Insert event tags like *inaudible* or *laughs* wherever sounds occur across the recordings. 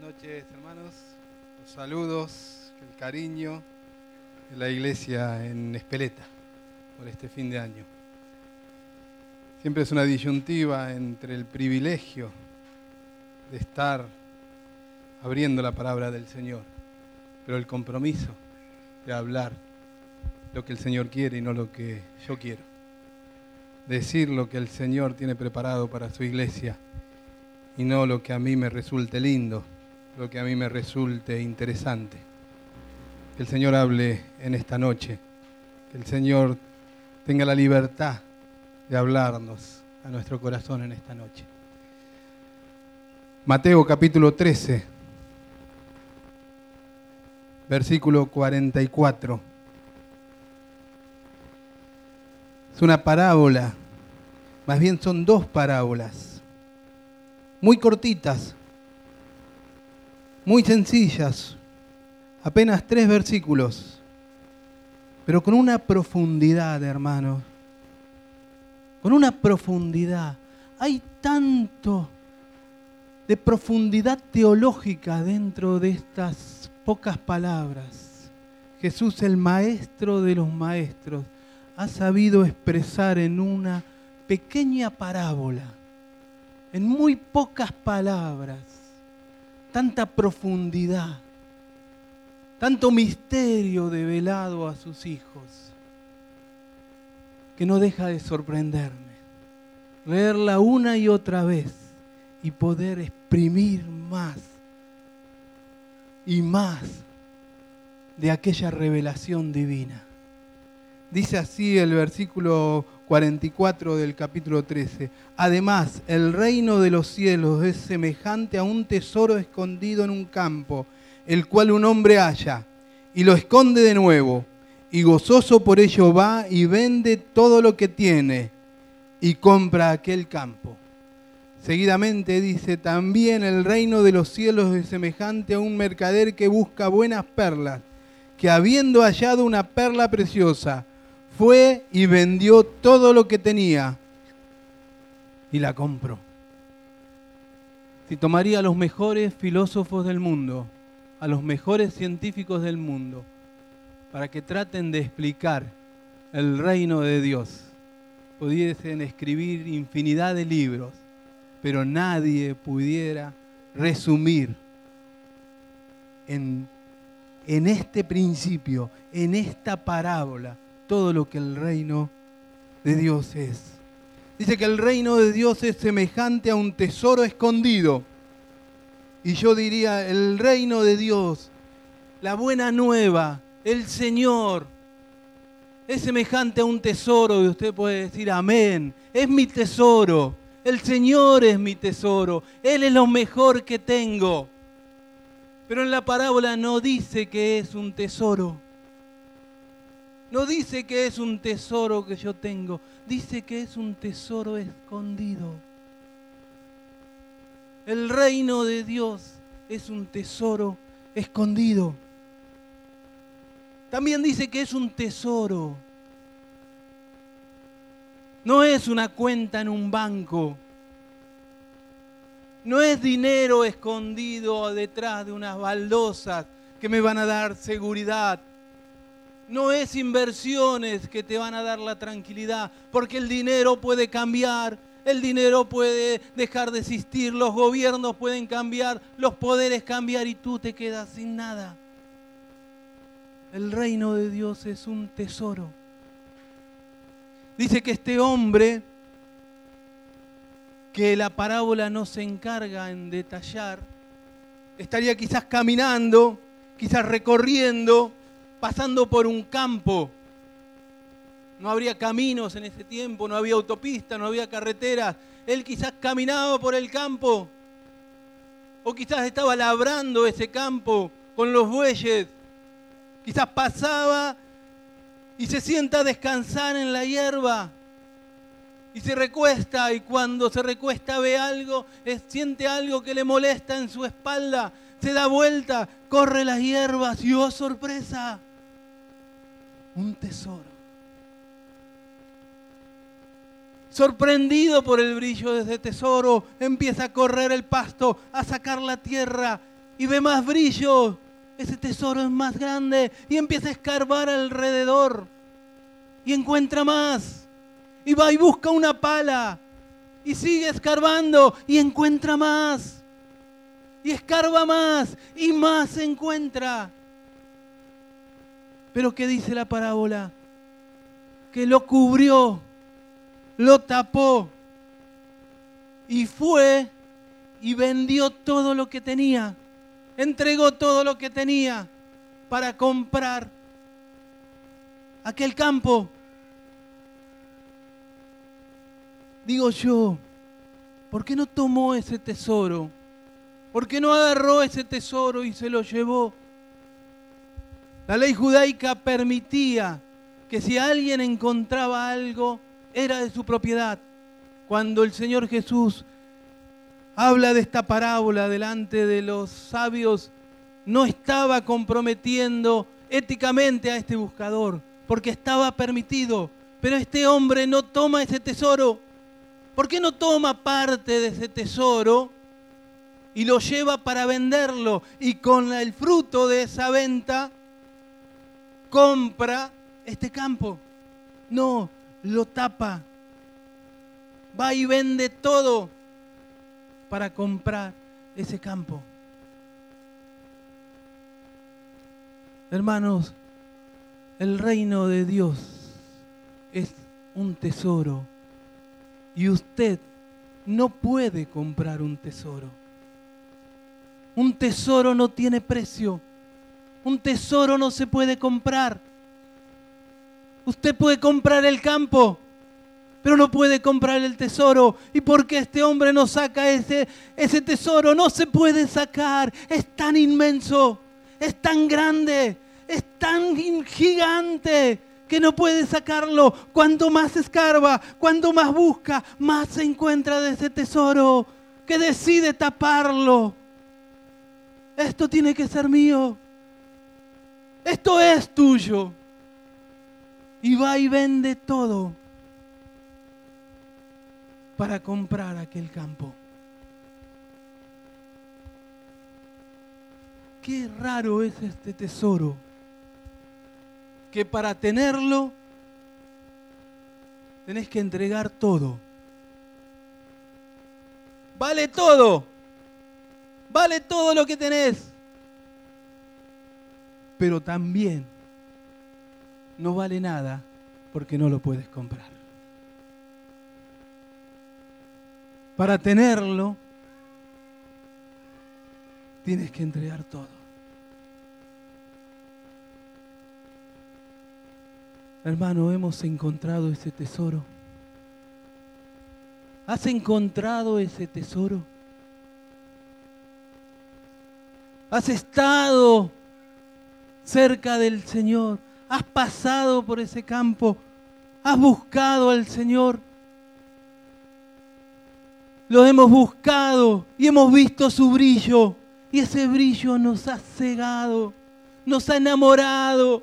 buenas noches hermanos, los saludos, el cariño de la iglesia en Espeleta por este fin de año. Siempre es una disyuntiva entre el privilegio de estar abriendo la palabra del Señor, pero el compromiso de hablar lo que el Señor quiere y no lo que yo quiero. Decir lo que el Señor tiene preparado para su iglesia y no lo que a mí me resulte lindo, lo que a mí me resulte interesante. Que el Señor hable en esta noche, que el Señor tenga la libertad de hablarnos a nuestro corazón en esta noche. Mateo capítulo 13, versículo 44. Es una parábola, más bien son dos parábolas, muy cortitas, muy sencillas, apenas tres versículos, pero con una profundidad, hermanos, con una profundidad. Hay tanto de profundidad teológica dentro de estas pocas palabras. Jesús, el maestro de los maestros, ha sabido expresar en una pequeña parábola, en muy pocas palabras, tanta profundidad, tanto misterio develado a sus hijos, que no deja de sorprenderme. Leerla una y otra vez y poder exprimir más y más de aquella revelación divina. Dice así el versículo 44 del capítulo 13. Además, el reino de los cielos es semejante a un tesoro escondido en un campo, el cual un hombre halla y lo esconde de nuevo, y gozoso por ello va y vende todo lo que tiene y compra aquel campo. Seguidamente dice, también el reino de los cielos es semejante a un mercader que busca buenas perlas, que habiendo hallado una perla preciosa, fue y vendió todo lo que tenía y la compró. Si tomaría a los mejores filósofos del mundo, a los mejores científicos del mundo, para que traten de explicar el reino de Dios, pudiesen escribir infinidad de libros, pero nadie pudiera resumir en, en este principio, en esta parábola, todo lo que el reino de Dios es. Dice que el reino de Dios es semejante a un tesoro escondido. Y yo diría, el reino de Dios, la buena nueva, el Señor, es semejante a un tesoro. Y usted puede decir, amén, es mi tesoro. El Señor es mi tesoro. Él es lo mejor que tengo. Pero en la parábola no dice que es un tesoro. No dice que es un tesoro que yo tengo, dice que es un tesoro escondido. El reino de Dios es un tesoro escondido. También dice que es un tesoro. No es una cuenta en un banco. No es dinero escondido detrás de unas baldosas que me van a dar seguridad no es inversiones que te van a dar la tranquilidad, porque el dinero puede cambiar, el dinero puede dejar de existir, los gobiernos pueden cambiar, los poderes cambiar y tú te quedas sin nada. El reino de Dios es un tesoro. Dice que este hombre, que la parábola no se encarga en detallar, estaría quizás caminando, quizás recorriendo, pasando por un campo. No habría caminos en ese tiempo, no había autopistas, no había carreteras. Él quizás caminaba por el campo o quizás estaba labrando ese campo con los bueyes. Quizás pasaba y se sienta a descansar en la hierba y se recuesta y cuando se recuesta ve algo, siente algo que le molesta en su espalda, se da vuelta, corre las hierbas y oh sorpresa, un tesoro. Sorprendido por el brillo de ese tesoro, empieza a correr el pasto, a sacar la tierra y ve más brillo. Ese tesoro es más grande y empieza a escarbar alrededor y encuentra más. Y va y busca una pala y sigue escarbando y encuentra más. Y escarba más y más encuentra. Pero ¿qué dice la parábola? Que lo cubrió, lo tapó y fue y vendió todo lo que tenía. Entregó todo lo que tenía para comprar aquel campo digo yo, ¿por qué no tomó ese tesoro? ¿Por qué no agarró ese tesoro y se lo llevó? La ley judaica permitía que si alguien encontraba algo, era de su propiedad. Cuando el Señor Jesús habla de esta parábola delante de los sabios, no estaba comprometiendo éticamente a este buscador, porque estaba permitido. Pero este hombre no toma ese tesoro ¿Por qué no toma parte de ese tesoro y lo lleva para venderlo? Y con el fruto de esa venta compra este campo. No, lo tapa. Va y vende todo para comprar ese campo. Hermanos, el reino de Dios es un tesoro y usted no puede comprar un tesoro. Un tesoro no tiene precio. Un tesoro no se puede comprar. Usted puede comprar el campo, pero no puede comprar el tesoro. ¿Y por qué este hombre no saca ese, ese tesoro? No se puede sacar. Es tan inmenso, es tan grande, es tan gigante que no puede sacarlo. Cuanto más escarba, cuanto más busca, más se encuentra de ese tesoro que decide taparlo. Esto tiene que ser mío. Esto es tuyo. Y va y vende todo para comprar aquel campo. Qué raro es este tesoro que para tenerlo tenés que entregar todo. Vale todo. Vale todo lo que tenés. Pero también no vale nada porque no lo puedes comprar. Para tenerlo, tienes que entregar todo. Hermano, hemos encontrado ese tesoro. ¿Has encontrado ese tesoro? ¿Has estado cerca del Señor? ¿Has pasado por ese campo? ¿Has buscado al Señor? Lo hemos buscado y hemos visto su brillo. Y ese brillo nos ha cegado, nos ha enamorado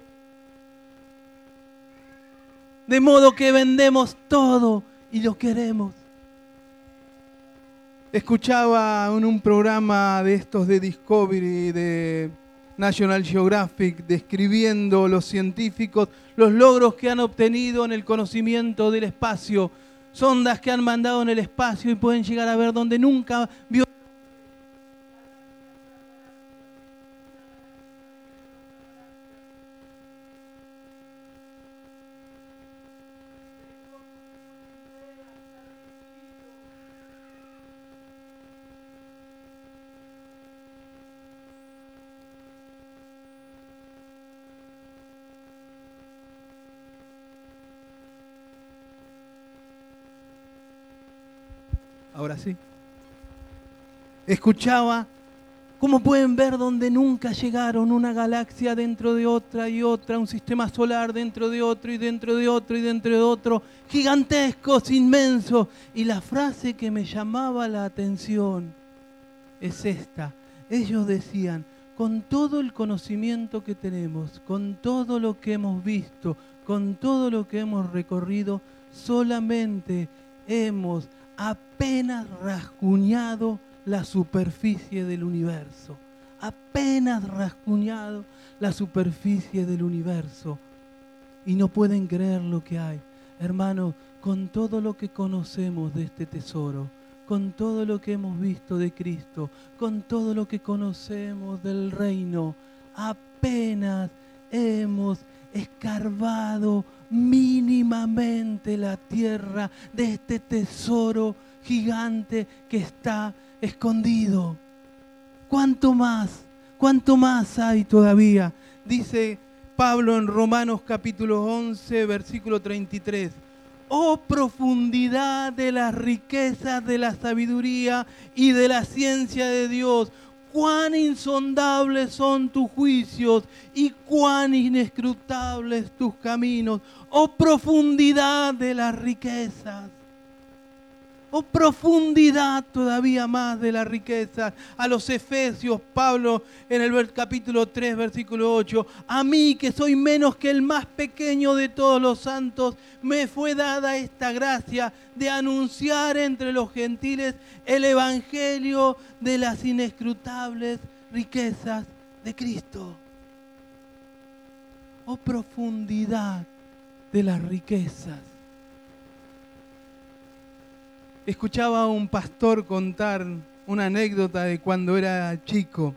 de modo que vendemos todo y lo queremos. Escuchaba en un programa de estos de Discovery, de National Geographic, describiendo los científicos los logros que han obtenido en el conocimiento del espacio, sondas que han mandado en el espacio y pueden llegar a ver donde nunca vio Ahora sí. Escuchaba cómo pueden ver donde nunca llegaron una galaxia dentro de otra y otra, un sistema solar dentro de otro y dentro de otro y dentro de otro, gigantescos, inmensos. Y la frase que me llamaba la atención es esta. Ellos decían, con todo el conocimiento que tenemos, con todo lo que hemos visto, con todo lo que hemos recorrido, solamente hemos apenas rasguñado la superficie del universo. apenas rasguñado la superficie del universo y no pueden creer lo que hay. Hermanos, con todo lo que conocemos de este tesoro, con todo lo que hemos visto de Cristo, con todo lo que conocemos del reino, apenas hemos escarbado mínimamente la tierra de este tesoro gigante que está escondido. ¿Cuánto más? ¿Cuánto más hay todavía? Dice Pablo en Romanos capítulo 11, versículo 33. Oh profundidad de las riquezas de la sabiduría y de la ciencia de Dios. Cuán insondables son tus juicios y cuán inescrutables tus caminos. Oh profundidad de las riquezas o profundidad todavía más de la riqueza. A los Efesios, Pablo en el capítulo 3, versículo 8, a mí que soy menos que el más pequeño de todos los santos, me fue dada esta gracia de anunciar entre los gentiles el Evangelio de las inescrutables riquezas de Cristo. Oh profundidad de las riquezas escuchaba a un pastor contar una anécdota de cuando era chico.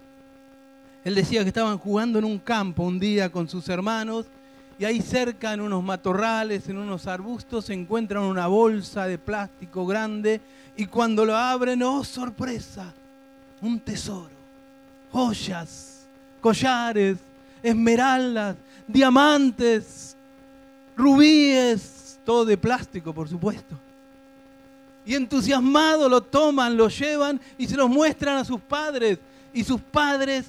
Él decía que estaban jugando en un campo un día con sus hermanos y ahí cerca en unos matorrales, en unos arbustos, se encuentran una bolsa de plástico grande y cuando lo abren, oh sorpresa, un tesoro, joyas, collares, esmeraldas, diamantes, rubíes, todo de plástico por supuesto y entusiasmados lo toman, lo llevan y se los muestran a sus padres. Y sus padres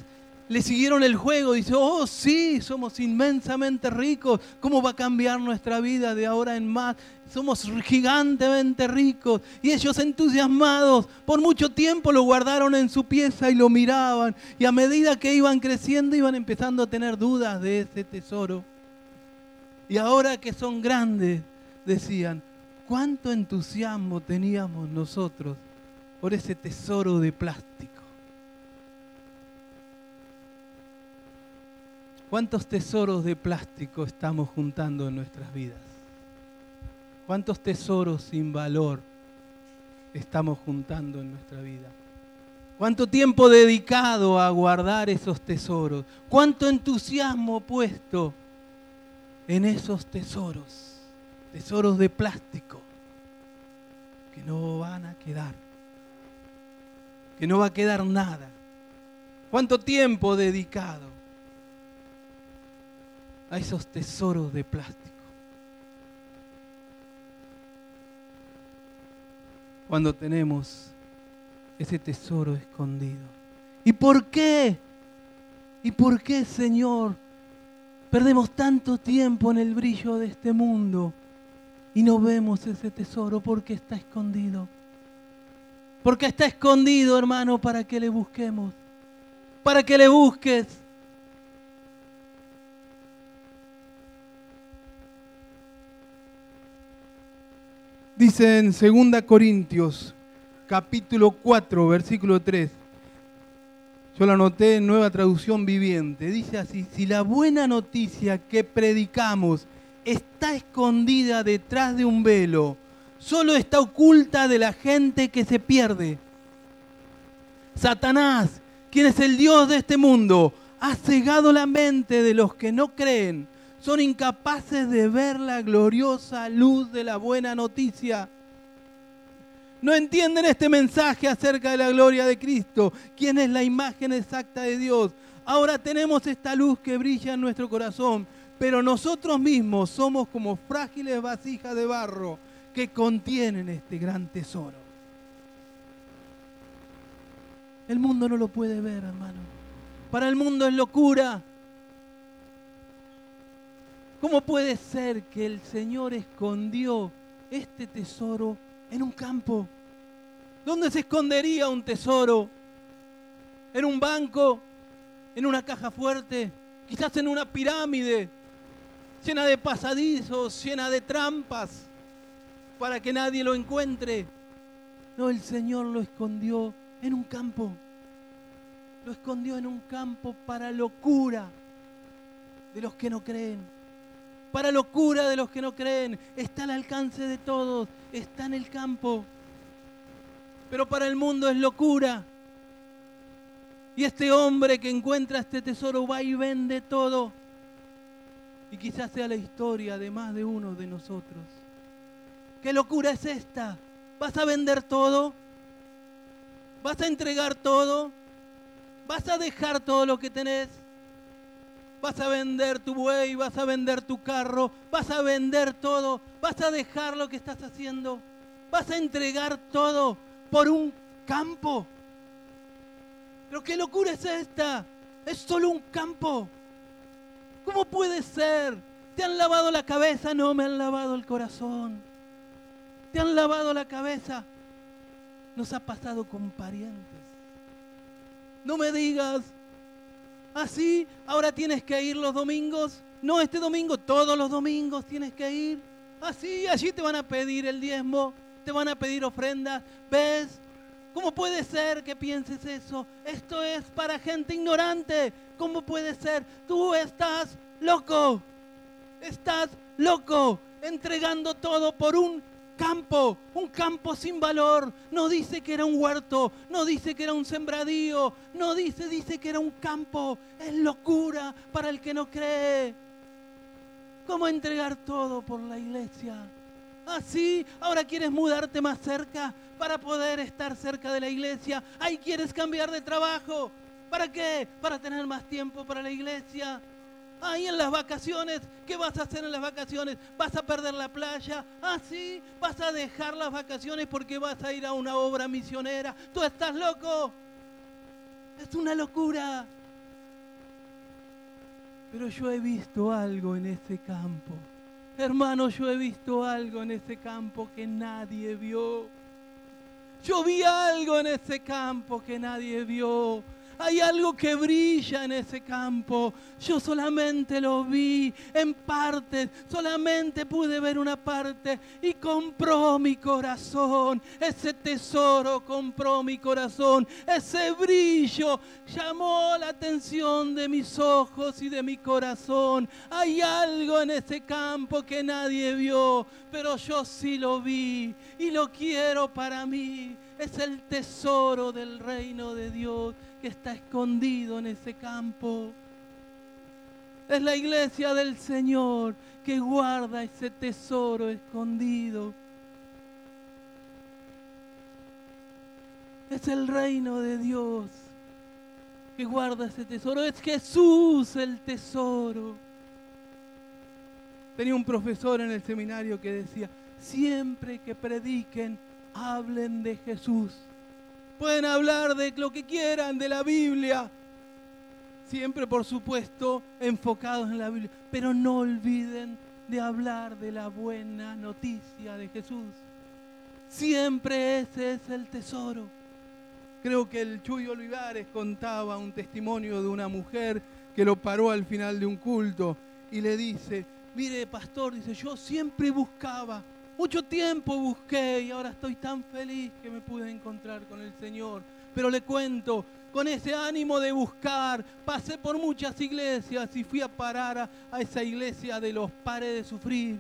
le siguieron el juego. Dice, oh sí, somos inmensamente ricos. ¿Cómo va a cambiar nuestra vida de ahora en más? Somos gigantemente ricos. Y ellos entusiasmados, por mucho tiempo lo guardaron en su pieza y lo miraban. Y a medida que iban creciendo, iban empezando a tener dudas de ese tesoro. Y ahora que son grandes, decían, cuánto entusiasmo teníamos nosotros por ese tesoro de plástico. ¿Cuántos tesoros de plástico estamos juntando en nuestras vidas? ¿Cuántos tesoros sin valor estamos juntando en nuestra vida? ¿Cuánto tiempo dedicado a guardar esos tesoros? ¿Cuánto entusiasmo puesto en esos tesoros? Tesoros de plástico que no van a quedar, que no va a quedar nada. ¿Cuánto tiempo dedicado a esos tesoros de plástico? Cuando tenemos ese tesoro escondido. ¿Y por qué? ¿Y por qué, Señor, perdemos tanto tiempo en el brillo de este mundo? Y no vemos ese tesoro porque está escondido. Porque está escondido, hermano, para que le busquemos. Para que le busques. Dice en 2 Corintios, capítulo 4, versículo 3. Yo lo anoté en nueva traducción viviente. Dice así, si la buena noticia que predicamos está escondida detrás de un velo, solo está oculta de la gente que se pierde. Satanás, quien es el Dios de este mundo, ha cegado la mente de los que no creen. Son incapaces de ver la gloriosa luz de la buena noticia. No entienden este mensaje acerca de la gloria de Cristo, quien es la imagen exacta de Dios. Ahora tenemos esta luz que brilla en nuestro corazón pero nosotros mismos somos como frágiles vasijas de barro que contienen este gran tesoro. El mundo no lo puede ver, hermano. Para el mundo es locura. ¿Cómo puede ser que el Señor escondió este tesoro en un campo? ¿Dónde se escondería un tesoro? ¿En un banco? ¿En una caja fuerte? ¿Quizás en una pirámide? Llena de pasadizos, llena de trampas, para que nadie lo encuentre. No, el Señor lo escondió en un campo. lo escondió en un campo para locura de los que no creen. Para locura de los que no creen. Está al alcance de todos. Está en el campo. Pero para el mundo es locura. Y este hombre que encuentra este tesoro va y vende todo. Y quizás sea la historia de más de uno de nosotros. ¿Qué locura es esta? ¿Vas a vender todo? ¿Vas a entregar todo? ¿Vas a dejar todo lo que tenés? ¿Vas a vender tu buey? ¿Vas a vender tu carro? ¿Vas a vender todo? ¿Vas a dejar lo que estás haciendo? ¿Vas a entregar todo por un campo? Pero qué locura es esta. Es solo un campo. ¿Cómo puede ser? ¿Te han lavado la cabeza? No, me han lavado el corazón. ¿Te han lavado la cabeza? Nos ha pasado con parientes. No me digas, así, ahora tienes que ir los domingos. No, este domingo, todos los domingos tienes que ir. Así, allí te van a pedir el diezmo, te van a pedir ofrendas. ¿Ves? ¿Cómo puede ser que pienses eso? Esto es para gente ignorante. ¿Cómo puede ser? Tú estás loco. Estás loco entregando todo por un campo, un campo sin valor. No dice que era un huerto, no dice que era un sembradío, no dice, dice que era un campo. Es locura para el que no cree. ¿Cómo entregar todo por la iglesia? Así, ah, ahora quieres mudarte más cerca para poder estar cerca de la iglesia. Ahí quieres cambiar de trabajo. ¿Para qué? Para tener más tiempo para la iglesia. Ahí en las vacaciones, ¿qué vas a hacer en las vacaciones? ¿Vas a perder la playa? ¿Ah, sí? ¿Vas a dejar las vacaciones porque vas a ir a una obra misionera? ¿Tú estás loco? Es una locura. Pero yo he visto algo en ese campo. Hermano, yo he visto algo en ese campo que nadie vio. Yo vi algo en ese campo que nadie vio. Hay algo que brilla en ese campo. Yo solamente lo vi en partes, solamente pude ver una parte y compró mi corazón. Ese tesoro compró mi corazón. Ese brillo llamó la atención de mis ojos y de mi corazón. Hay algo en ese campo que nadie vio, pero yo sí lo vi y lo quiero para mí. Es el tesoro del reino de Dios que está escondido en ese campo. Es la iglesia del Señor que guarda ese tesoro escondido. Es el reino de Dios que guarda ese tesoro. Es Jesús el tesoro. Tenía un profesor en el seminario que decía, siempre que prediquen, hablen de Jesús. Pueden hablar de lo que quieran, de la Biblia. Siempre, por supuesto, enfocados en la Biblia. Pero no olviden de hablar de la buena noticia de Jesús. Siempre ese es el tesoro. Creo que el Chuy Olivares contaba un testimonio de una mujer que lo paró al final de un culto y le dice, mire pastor, dice, yo siempre buscaba mucho tiempo busqué y ahora estoy tan feliz que me pude encontrar con el Señor. Pero le cuento, con ese ánimo de buscar, pasé por muchas iglesias y fui a parar a, esa iglesia de los pares de sufrir.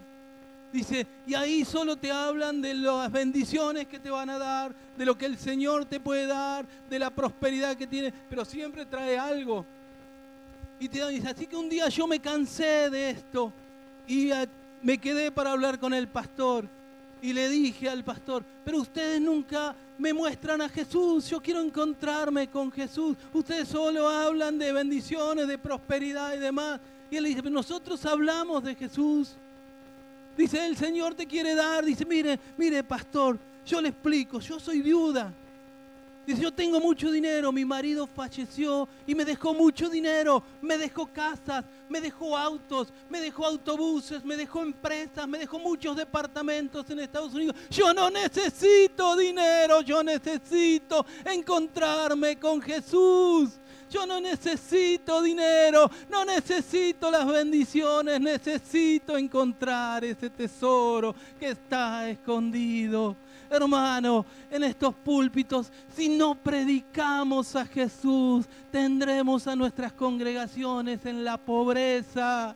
Dice, y ahí solo te hablan de las bendiciones que te van a dar, de lo que el Señor te puede dar, de la prosperidad que tiene, pero siempre trae algo. Y te dice, así que un día yo me cansé de esto y me quedé para hablar con el pastor y le dije al pastor, pero ustedes nunca me muestran a Jesús, yo quiero encontrarme con Jesús, ustedes solo hablan de bendiciones, de prosperidad y demás. Y él dice, nosotros hablamos de Jesús. Dice, el Señor te quiere dar, dice, mire, mire pastor, yo le explico, yo soy viuda. Dice, yo tengo mucho dinero, mi marido falleció y me dejó mucho dinero, me dejó casas, me dejó autos, me dejó autobuses, me dejó empresas, me dejó muchos departamentos en Estados Unidos. Yo no necesito dinero, yo necesito encontrarme con Jesús. Yo no necesito dinero, no necesito las bendiciones, necesito encontrar ese tesoro que está escondido hermano, en estos púlpitos, si no predicamos a Jesús, tendremos a nuestras congregaciones en la pobreza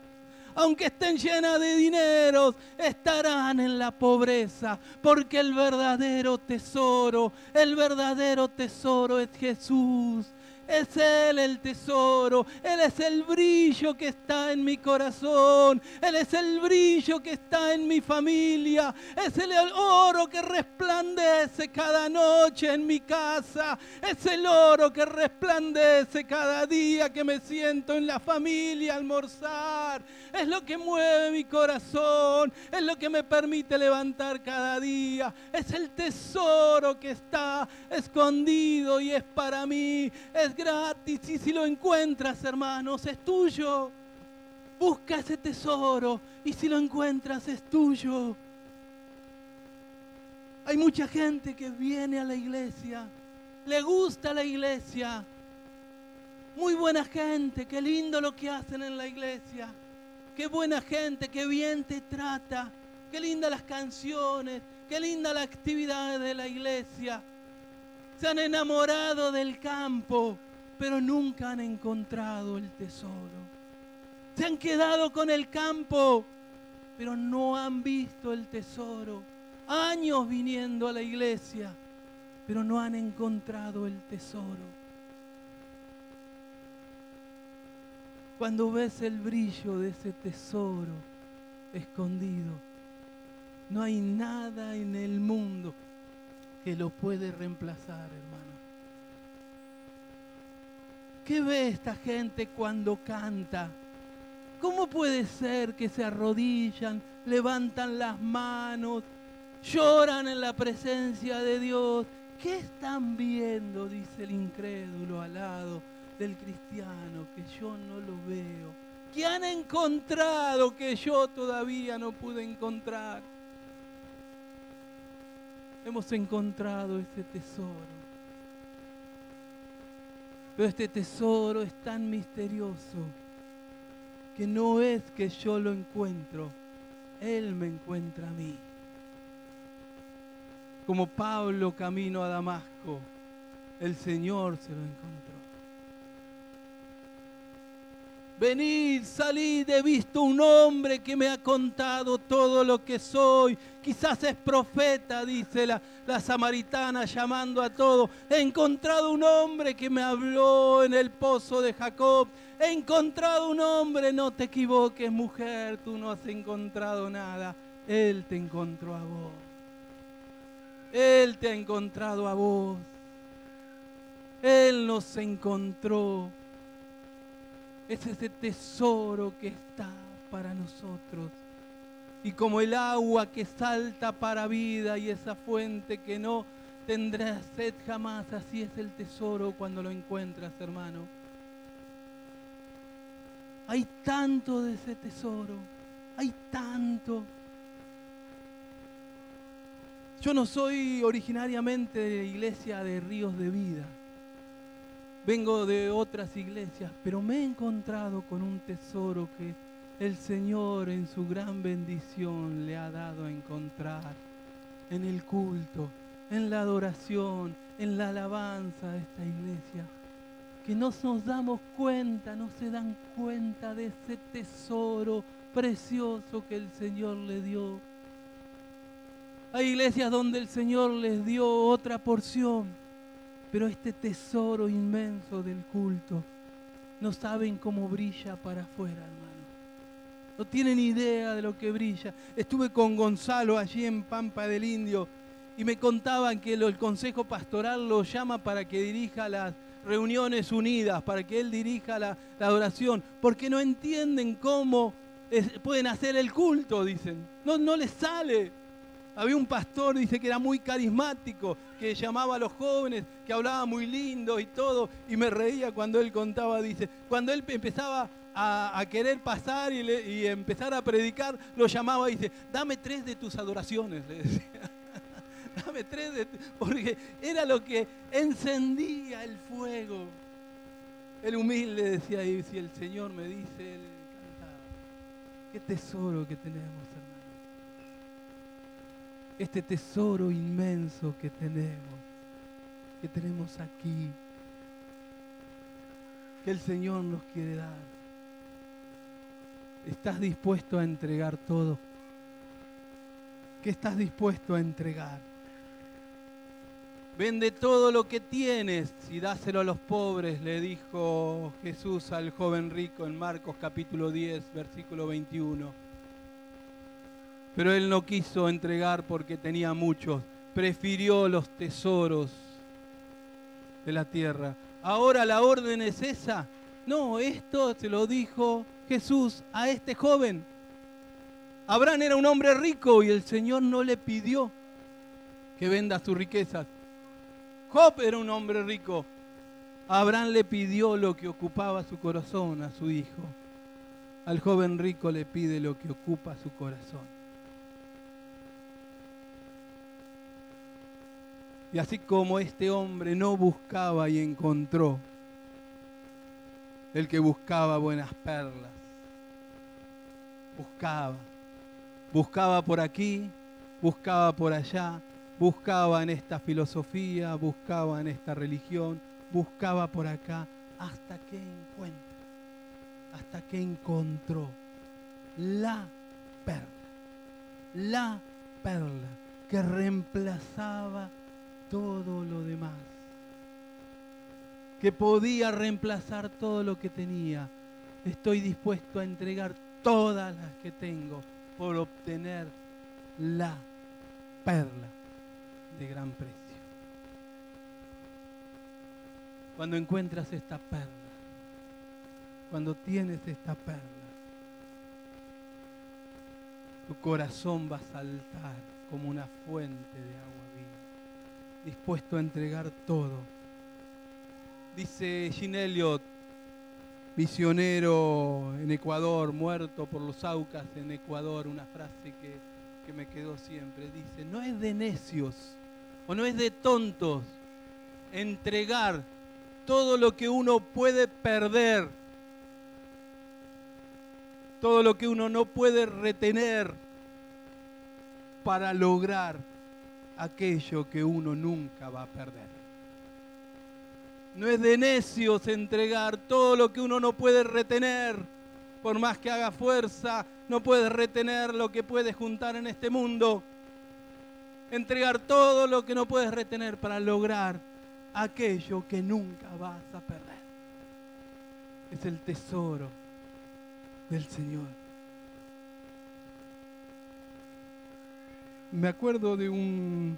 aunque estén llenas de dineros, estarán en la pobreza, porque el verdadero tesoro, el verdadero tesoro es Jesús. Es Él el tesoro, Él es el brillo que está en mi corazón, Él es el brillo que está en mi familia, es el oro que resplandece cada noche en mi casa, es el oro que resplandece cada día que me siento en la familia a almorzar, es lo que mueve mi corazón, es lo que me permite levantar cada día, es el tesoro que está escondido y es para mí, gratis y si lo encuentras, hermanos, es tuyo. Busca ese tesoro y si lo encuentras es tuyo. Hay mucha gente que viene a la iglesia, le gusta la iglesia. Muy buena gente, qué lindo lo que hacen en la iglesia. Qué buena gente, qué bien te trata. Qué lindas las canciones, qué linda la actividad de la iglesia. Se han enamorado del campo, pero nunca han encontrado el tesoro. Se han quedado con el campo, pero no han visto el tesoro. Años viniendo a la iglesia, pero no han encontrado el tesoro. Cuando ves el brillo de ese tesoro escondido, no hay nada en el mundo que lo puede reemplazar, hermano. ¿Qué ve esta gente cuando canta? ¿Cómo puede ser que se arrodillan, levantan las manos, lloran en la presencia de Dios? ¿Qué están viendo? Dice el incrédulo al lado del cristiano que yo no lo veo. ¿Qué han encontrado que yo todavía no pude encontrar? Hemos encontrado ese tesoro. Pero este tesoro es tan misterioso que no es que yo lo encuentro, Él me encuentra a mí. Como Pablo camino a Damasco, el Señor se lo encontró. Venid, salid, he visto un hombre que me ha contado todo lo que soy. Quizás es profeta, dice la, la samaritana llamando a todo. He encontrado un hombre que me habló en el pozo de Jacob. He encontrado un hombre, no te equivoques mujer, tú no has encontrado nada. Él te encontró a vos. Él te ha encontrado a vos. Él nos encontró es ese tesoro que está para nosotros. Y como el agua que salta para vida y esa fuente que no tendrá sed jamás, así es el tesoro cuando lo encuentras, hermano. Hay tanto de ese tesoro, hay tanto. Yo no soy originariamente de la iglesia de Ríos de Vida vengo de otras iglesias, pero me he encontrado con un tesoro que el Señor en su gran bendición le ha dado a encontrar en el culto, en la adoración, en la alabanza de esta iglesia. Que no nos damos cuenta, no se dan cuenta de ese tesoro precioso que el Señor le dio. Hay iglesias donde el Señor les dio otra porción pero este tesoro inmenso del culto, no saben cómo brilla para afuera, hermano. No tienen idea de lo que brilla. Estuve con Gonzalo allí en Pampa del Indio y me contaban que el Consejo Pastoral lo llama para que dirija las reuniones unidas, para que él dirija la, adoración, porque no entienden cómo pueden hacer el culto, dicen. No, no les sale. Había un pastor, dice que era muy carismático, que llamaba a los jóvenes, que hablaba muy lindo y todo, y me reía cuando él contaba, dice, cuando él empezaba a, querer pasar y, empezar a predicar, lo llamaba y dice, dame tres de tus adoraciones, le decía. *laughs* dame tres de porque era lo que encendía el fuego. El humilde decía, y si el Señor me dice, él cantaba. Qué tesoro que tenemos, hermano. Este tesoro inmenso que tenemos, que tenemos aquí, que el Señor nos quiere dar. ¿Estás dispuesto a entregar todo? ¿Qué estás dispuesto a entregar? Vende todo lo que tienes y dáselo a los pobres, le dijo Jesús al joven rico en Marcos capítulo 10, versículo 21. Pero él no quiso entregar porque tenía muchos, prefirió los tesoros de la tierra. Ahora la orden es esa. No, esto se lo dijo Jesús a este joven. Abraham era un hombre rico y el Señor no le pidió que venda sus riquezas. Job era un hombre rico. Abraham le pidió lo que ocupaba su corazón a su hijo. Al joven rico le pide lo que ocupa su corazón. Y así como este hombre no buscaba y encontró, el que buscaba buenas perlas, buscaba, buscaba por aquí, buscaba por allá, buscaba en esta filosofía, buscaba en esta religión, buscaba por acá, hasta que encuentra, hasta que encontró la perla, la perla que reemplazaba todo lo demás, que podía reemplazar todo lo que tenía. Estoy dispuesto a entregar todas las que tengo por obtener la perla de gran precio. Cuando encuentras esta perla, cuando tienes esta perla, tu corazón va a saltar como una fuente de agua viva, dispuesto a entregar todo. Dice Gene Elliot, misionero en Ecuador, muerto por los Aucas en Ecuador, una frase que, que me quedó siempre. Dice, no es de necios o no es de tontos entregar todo lo que uno puede perder, todo lo que uno no puede retener para lograr aquello que uno nunca va a perder. No es de necios entregar todo lo que uno no puede retener, por más que haga fuerza, no puedes retener lo que puedes juntar en este mundo entregar todo lo que no puedes retener para lograr aquello que nunca vas a perder. Es el tesoro del Señor. Me acuerdo de un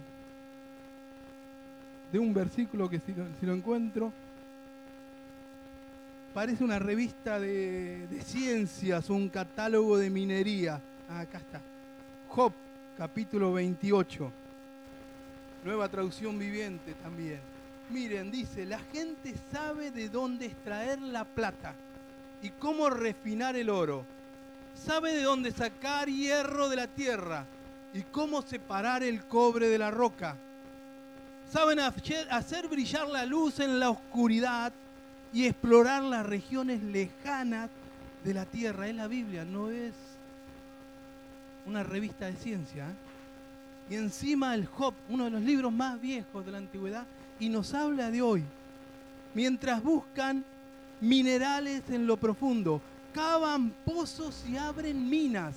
de un versículo que si lo, encuentro parece una revista de, de ciencias, un catálogo de minería. Ah, acá está. Job capítulo 28. Nueva traducción viviente también. Miren, dice, la gente sabe de dónde extraer la plata y cómo refinar el oro. Sabe de dónde sacar hierro de la tierra y cómo separar el cobre de la roca. Saben hacer brillar la luz en la oscuridad y explorar las regiones lejanas de la tierra. Es la Biblia, no es una revista de ciencia. ¿eh? Y encima el Job, uno de los libros más viejos de la antigüedad, y nos habla de hoy. Mientras buscan minerales en lo profundo, cavan pozos y abren minas,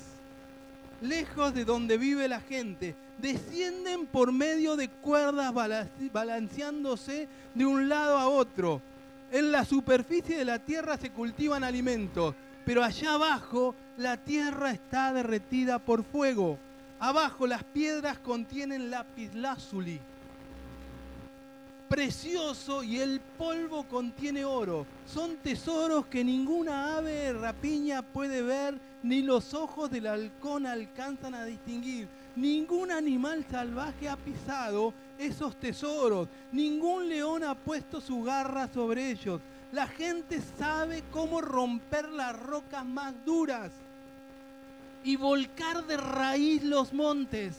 lejos de donde vive la gente, descienden por medio de cuerdas balanceándose de un lado a otro. En la superficie de la tierra se cultivan alimentos, pero allá abajo la tierra está derretida por fuego. Abajo las piedras contienen lapislázuli, precioso, y el polvo contiene oro. Son tesoros que ninguna ave rapiña puede ver, ni los ojos del halcón alcanzan a distinguir. Ningún animal salvaje ha pisado esos tesoros, ningún león ha puesto su garra sobre ellos. La gente sabe cómo romper las rocas más duras y volcar de raíz los montes.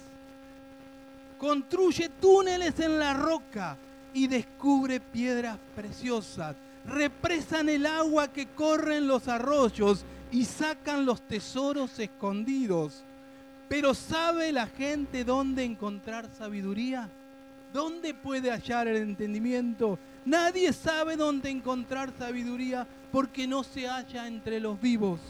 Construye túneles en la roca y descubre piedras preciosas. Represan el agua que corre en los arroyos y sacan los tesoros escondidos. Pero ¿sabe la gente dónde encontrar sabiduría? ¿Dónde puede hallar el entendimiento? Nadie sabe dónde encontrar sabiduría porque no se halla entre los vivos.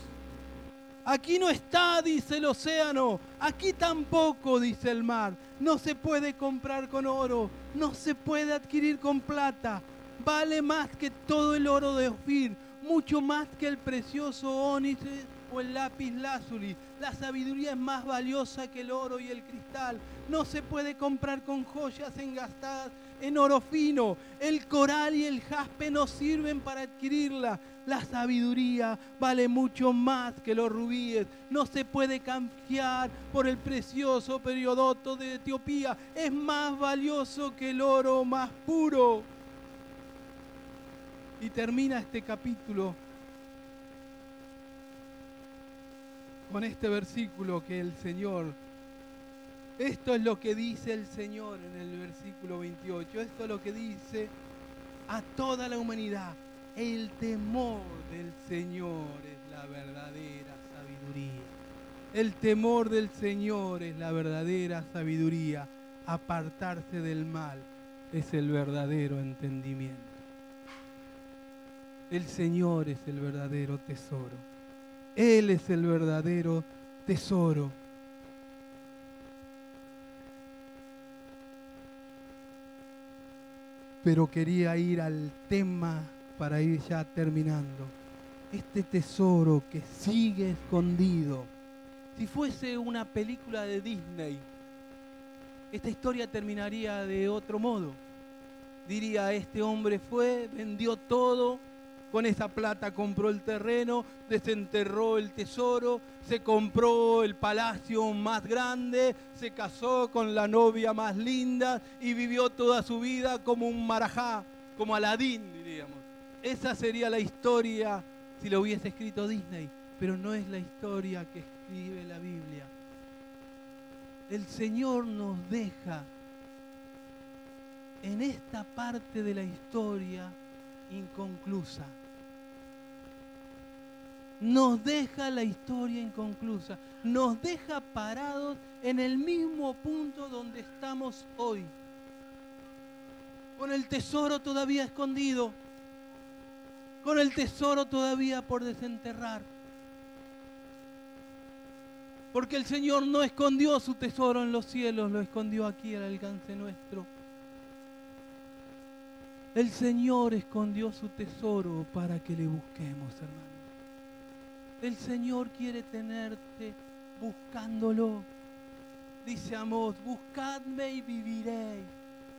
Aquí no está, dice el océano. Aquí tampoco, dice el mar. No se puede comprar con oro. No se puede adquirir con plata. Vale más que todo el oro de Ofir. Mucho más que el precioso ónice o el lápiz lazuli. La sabiduría es más valiosa que el oro y el cristal. No se puede comprar con joyas engastadas en oro fino. El coral y el jaspe no sirven para adquirirla. La sabiduría vale mucho más que los rubíes. No se puede cambiar por el precioso periodoto de Etiopía. Es más valioso que el oro más puro. Y termina este capítulo con este versículo que el Señor, esto es lo que dice el Señor en el versículo 28, esto es lo que dice a toda la humanidad. El temor del Señor es la verdadera sabiduría. El temor del Señor es la verdadera sabiduría. Apartarse del mal es el verdadero entendimiento. El Señor es el verdadero tesoro. Él es el verdadero tesoro. Pero quería ir al tema para ir ya terminando. Este tesoro que sigue escondido. Si fuese una película de Disney, esta historia terminaría de otro modo. Diría, este hombre fue, vendió todo, con esa plata compró el terreno, desenterró el tesoro, se compró el palacio más grande, se casó con la novia más linda y vivió toda su vida como un marajá, como Aladín, diríamos. Esa sería la historia si lo hubiese escrito Disney, pero no es la historia que escribe la Biblia. El Señor nos deja en esta parte de la historia inconclusa nos deja la historia inconclusa, nos deja parados en el mismo punto donde estamos hoy, con el tesoro todavía escondido, con el tesoro todavía por desenterrar. Porque el Señor no escondió su tesoro en los cielos, lo escondió aquí al alcance nuestro. El Señor escondió su tesoro para que le busquemos, hermano. El Señor quiere tenerte buscándolo. Dice Amós, buscadme y viviréis.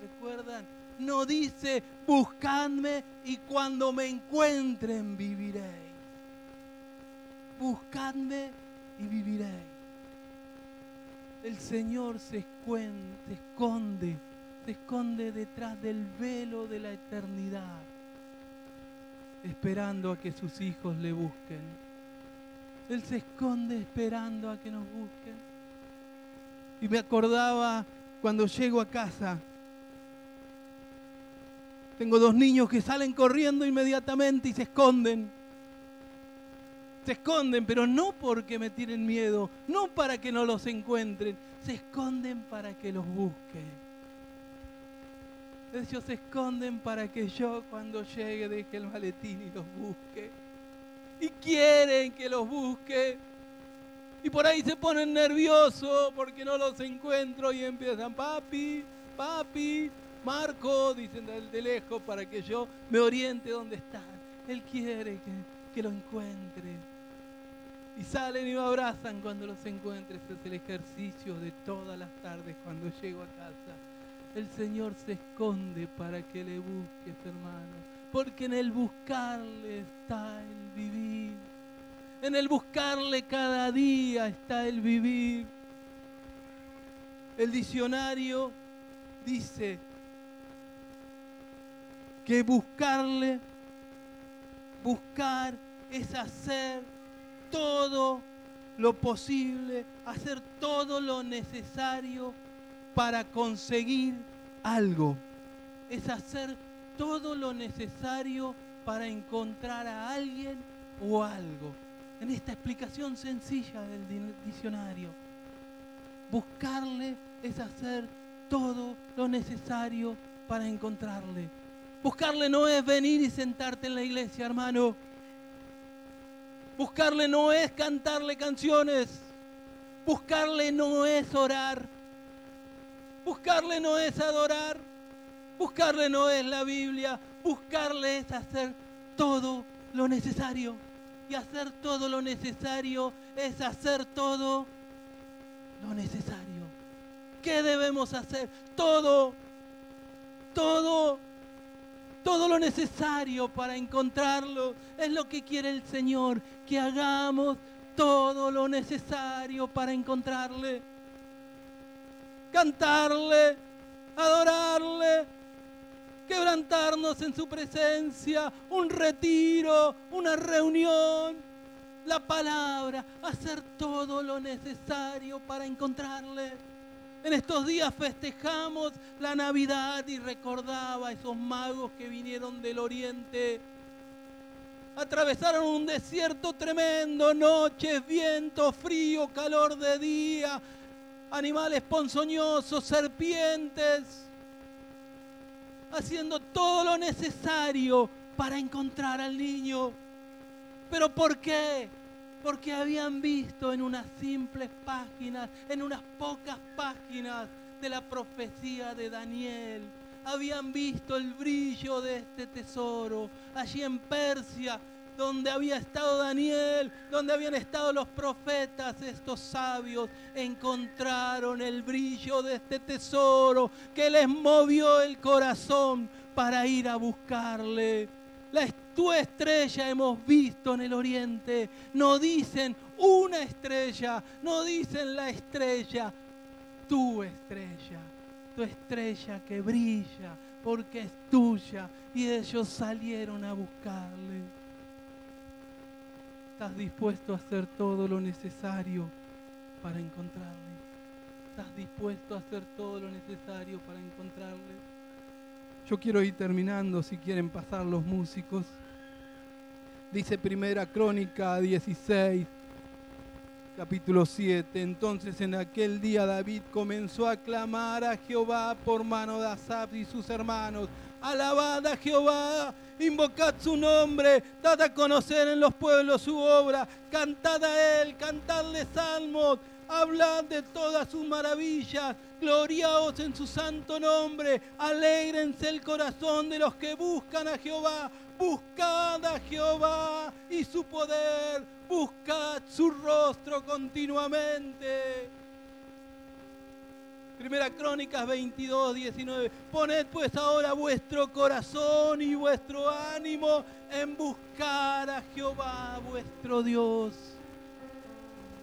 ¿Recuerdan? No dice, buscadme y cuando me encuentren viviréis. Buscadme y viviréis. El Señor se esconde, se esconde, se esconde detrás del velo de la eternidad, esperando a que sus hijos le busquen. Él se esconde esperando a que nos busquen. Y me acordaba cuando llego a casa. Tengo dos niños que salen corriendo inmediatamente y se esconden. Se esconden, pero no porque me tienen miedo, no para que no los encuentren, se esconden para que los busquen. Ellos se esconden para que yo cuando llegue deje el maletín y los busque y quieren que los busque. Y por ahí se ponen nerviosos porque no los encuentro y empiezan, papi, papi, Marco, dicen de lejos para que yo me oriente donde están. Él quiere que, que lo encuentre. Y salen y me abrazan cuando los encuentre. Ese es el ejercicio de todas las tardes cuando llego a casa. El Señor se esconde para que le busques, hermano porque en el buscarle está el vivir. En el buscarle cada día está el vivir. El diccionario dice que buscarle, buscar es hacer todo lo posible, hacer todo lo necesario para conseguir algo. Es hacer todo lo necesario para encontrar a alguien o algo. En esta explicación sencilla del diccionario. Buscarle es hacer todo lo necesario para encontrarle. Buscarle no es venir y sentarte en la iglesia, hermano. Buscarle no es cantarle canciones. Buscarle no es orar. Buscarle no es adorar. Buscarle no es la Biblia. Buscarle es hacer todo lo necesario. Y hacer todo lo necesario es hacer todo lo necesario. ¿Qué debemos hacer? Todo, todo, todo lo necesario para encontrarlo. Es lo que quiere el Señor, que hagamos todo lo necesario para encontrarle. Cantarle, adorarle, quebrantarnos en su presencia, un retiro, una reunión, la palabra, hacer todo lo necesario para encontrarle. En estos días festejamos la Navidad y recordaba a esos magos que vinieron del oriente. Atravesaron un desierto tremendo, noches, viento, frío, calor de día, animales ponzoñosos, serpientes, haciendo todo lo necesario para encontrar al niño. ¿Pero por qué? porque habían visto en unas simples páginas, en unas pocas páginas de la profecía de Daniel, habían visto el brillo de este tesoro allí en Persia, donde había estado Daniel, donde habían estado los profetas, estos sabios, encontraron el brillo de este tesoro que les movió el corazón para ir a buscarle. La tu estrella hemos visto en el oriente. No dicen una estrella, no dicen la estrella, tu estrella, tu estrella que brilla porque es tuya y ellos salieron a buscarle. ¿Estás dispuesto a hacer todo lo necesario para encontrarle? ¿Estás dispuesto a hacer todo lo necesario para encontrarle? Yo quiero ir terminando, si quieren pasar los músicos. Dice Primera Crónica 16, capítulo 7. Entonces en aquel día David comenzó a clamar a Jehová por mano de Asaf y sus hermanos. Alabad a Jehová, invocad su nombre, dad a conocer en los pueblos su obra, cantad a él, cantadle salmos, hablad de todas sus maravillas, gloriaos en su santo nombre, alegrense el corazón de los que buscan a Jehová Buscad a Jehová y su poder, buscad su rostro continuamente. Primera Crónicas 22, 19. Poned pues ahora vuestro corazón y vuestro ánimo en buscar a Jehová vuestro Dios.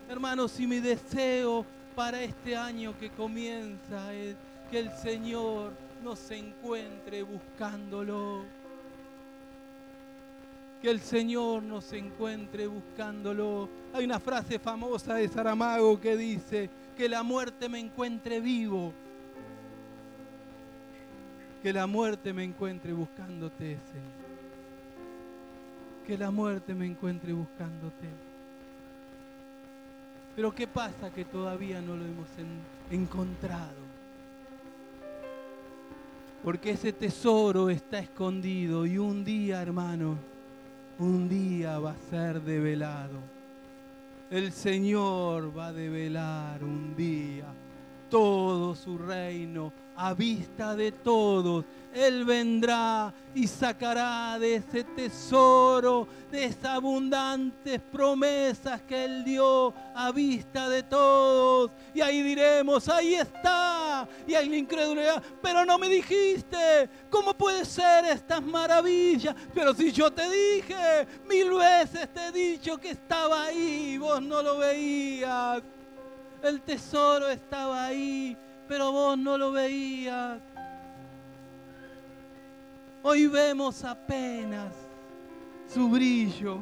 Hermanos, y mi deseo para este año que comienza es que el Señor nos encuentre buscándolo que el Señor nos encuentre buscándolo. Hay una frase famosa de Saramago que dice, que la muerte me encuentre vivo, que la muerte me encuentre buscándote, Señor. Que la muerte me encuentre buscándote. Pero ¿qué pasa que todavía no lo hemos encontrado? Porque ese tesoro está escondido y un día, hermano, un día va a ser develado. El Señor va a develar un día todo su reino a vista de todos. Él vendrá y sacará de ese tesoro, de esas abundantes promesas que Él dio a vista de todos. Y ahí diremos, ahí está. Y hay la incredulidad, pero no me dijiste, ¿cómo puede ser estas maravillas? Pero si yo te dije, mil veces te he dicho que estaba ahí, vos no lo veías. El tesoro estaba ahí, pero vos no lo veías. Hoy vemos apenas su brillo,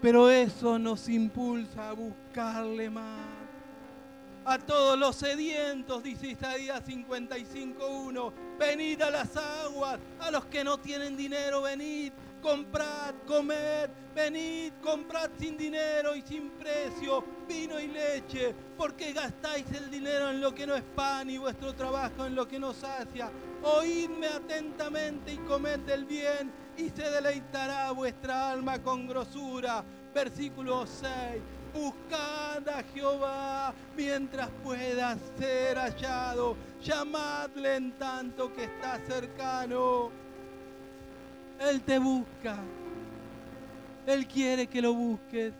pero eso nos impulsa a buscarle más, a todos los sedientos, dice Isaías 55.1. Venid a las aguas, a los que no tienen dinero, venid comprad, comed, venid, comprad sin dinero y sin precio vino y leche, porque gastáis el dinero en lo que no es pan y vuestro trabajo en lo que no sacia. Oídme atentamente y comed del bien y se deleitará vuestra alma con grosura. Versículo 6. Buscad a Jehová mientras pueda ser hallado. Llamadle en tanto que está cercano. Él te busca. Él quiere que lo busques.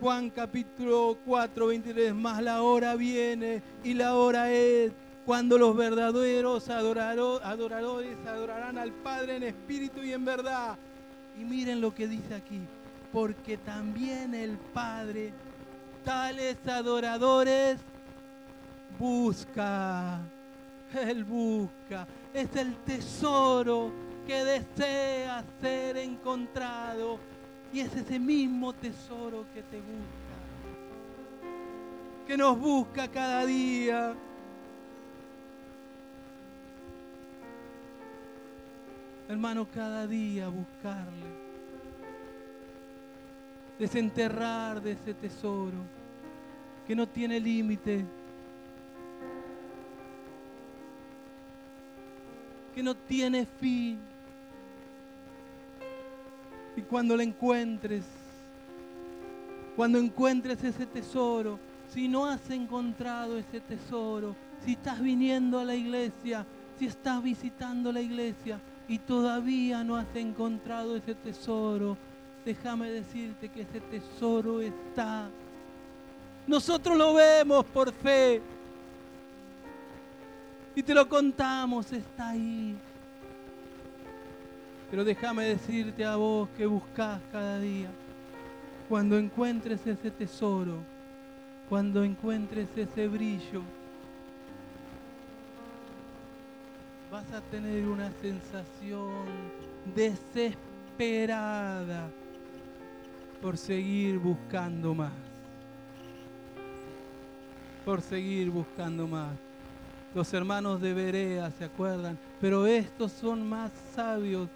Juan capítulo 4, 23, más la hora viene y la hora es cuando los verdaderos adoradores adorarán al Padre en espíritu y en verdad. Y miren lo que dice aquí, porque también el Padre tales adoradores busca. Él busca es el tesoro que desea ser encontrado. Y es ese mismo tesoro que te busca, que nos busca cada día. Hermano, cada día buscarle, desenterrar de ese tesoro que no tiene límite que no tiene fin. Y cuando lo encuentres, cuando encuentres ese tesoro, si no has encontrado ese tesoro, si estás viniendo a la iglesia, si estás visitando la iglesia y todavía no has encontrado ese tesoro, déjame decirte que ese tesoro está. Nosotros lo vemos por fe, y te lo contamos, está ahí. Pero déjame decirte a vos que buscas cada día, cuando encuentres ese tesoro, cuando encuentres ese brillo, vas a tener una sensación desesperada por seguir buscando más, por seguir buscando más los hermanos de Berea, ¿se acuerdan? Pero estos son más sabios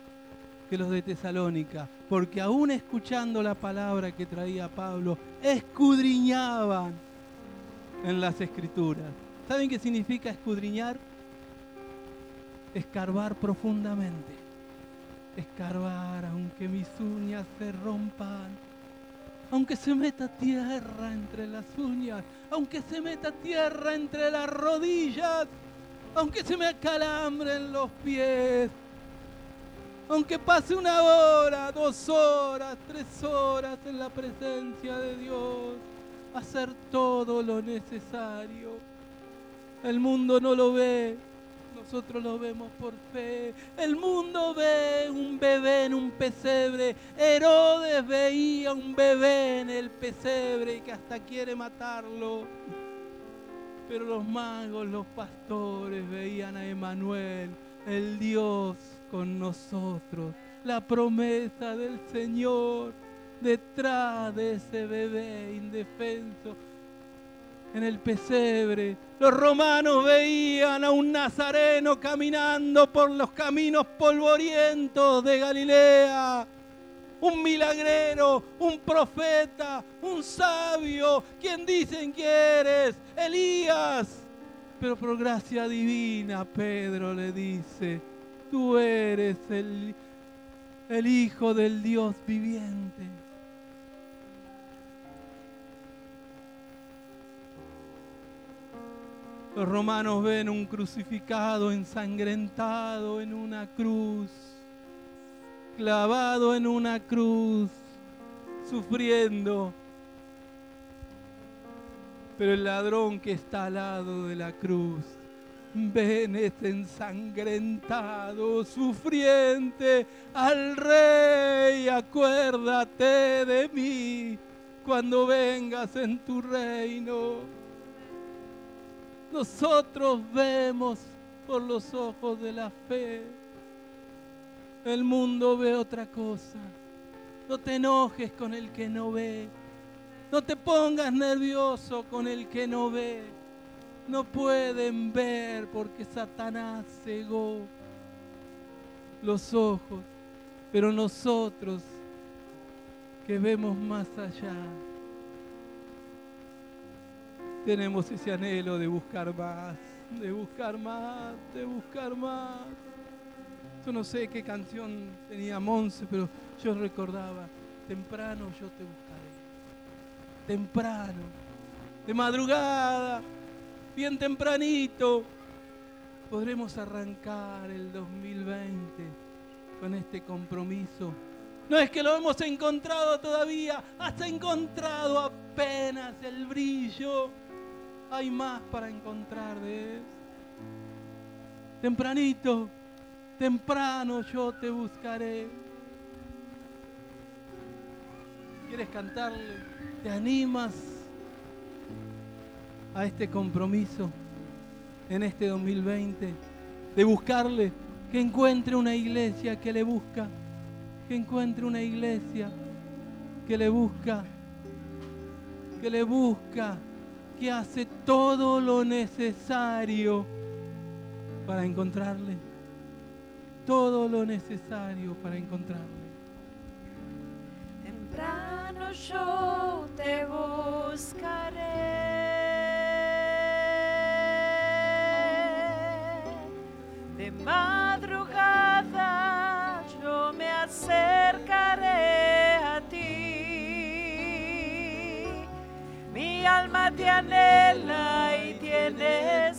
que los de Tesalónica, porque aún escuchando la palabra que traía Pablo, escudriñaban en las escrituras. ¿Saben qué significa escudriñar? Escarbar profundamente. Escarbar aunque mis uñas se rompan, aunque se meta tierra entre las uñas, aunque se meta tierra entre las rodillas, aunque se me acalambren los pies, aunque pase una hora, dos horas, tres horas en la presencia de Dios, hacer todo lo necesario. El mundo no lo ve, nosotros lo vemos por fe. El mundo ve un bebé en un pesebre. Herodes veía un bebé en el pesebre y que hasta quiere matarlo. Pero los magos, los pastores veían a Emanuel, el Dios con nosotros, la promesa del Señor detrás de ese bebé indefenso en el pesebre. Los romanos veían a un nazareno caminando por los caminos polvorientos de Galilea. Un milagrero, un profeta, un sabio. ¿Quién dicen que eres? Elías. Pero por gracia divina, Pedro le dice, tú eres el, el Hijo del Dios viviente. Los romanos ven un crucificado ensangrentado en una cruz, clavado en una cruz, sufriendo. Pero el ladrón que está al lado de la cruz, ven este ensangrentado, sufriente, al rey, acuérdate de mí cuando vengas en tu reino. Nosotros vemos por los ojos de la fe. El mundo ve otra cosa. No te enojes con el que no ve. No te pongas nervioso con el que no ve. No pueden ver porque Satanás cegó los ojos. Pero nosotros que vemos más allá, tenemos ese anhelo de buscar más, de buscar más, de buscar más. Yo no sé qué canción tenía Monse, pero yo recordaba, temprano yo te buscaré. Temprano, de madrugada, bien tempranito, podremos arrancar el 2020 con este compromiso. No es que lo hemos encontrado todavía, has encontrado apenas el brillo. Hay más para encontrar de. Tempranito, temprano yo te buscaré. ¿Quieres cantarle? ¿Te animas a este compromiso en este 2020 de buscarle? Que encuentre una iglesia que le busca, que encuentre una iglesia que le busca, que le busca, que hace todo lo necesario para encontrarle todo lo necesario para encontrarle. Temprano yo te buscaré. De madrugada yo me acercaré alma te anhela y tiene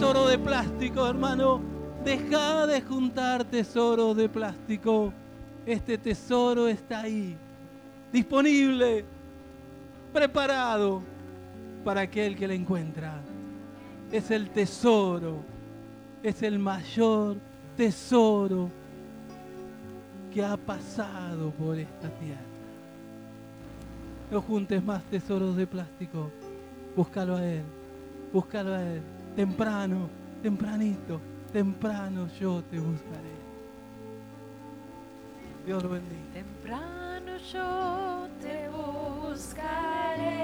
tesoro de plástico, hermano. Deja de juntar tesoros de plástico. Este tesoro está ahí, disponible, preparado para aquel que le encuentra. Es el tesoro, es el mayor tesoro que ha pasado por esta tierra. No juntes más tesoros de plástico, búscalo a Él, búscalo a Él temprano, tempranito, temprano yo te buscaré. Dios lo bendiga. Temprano yo te buscaré.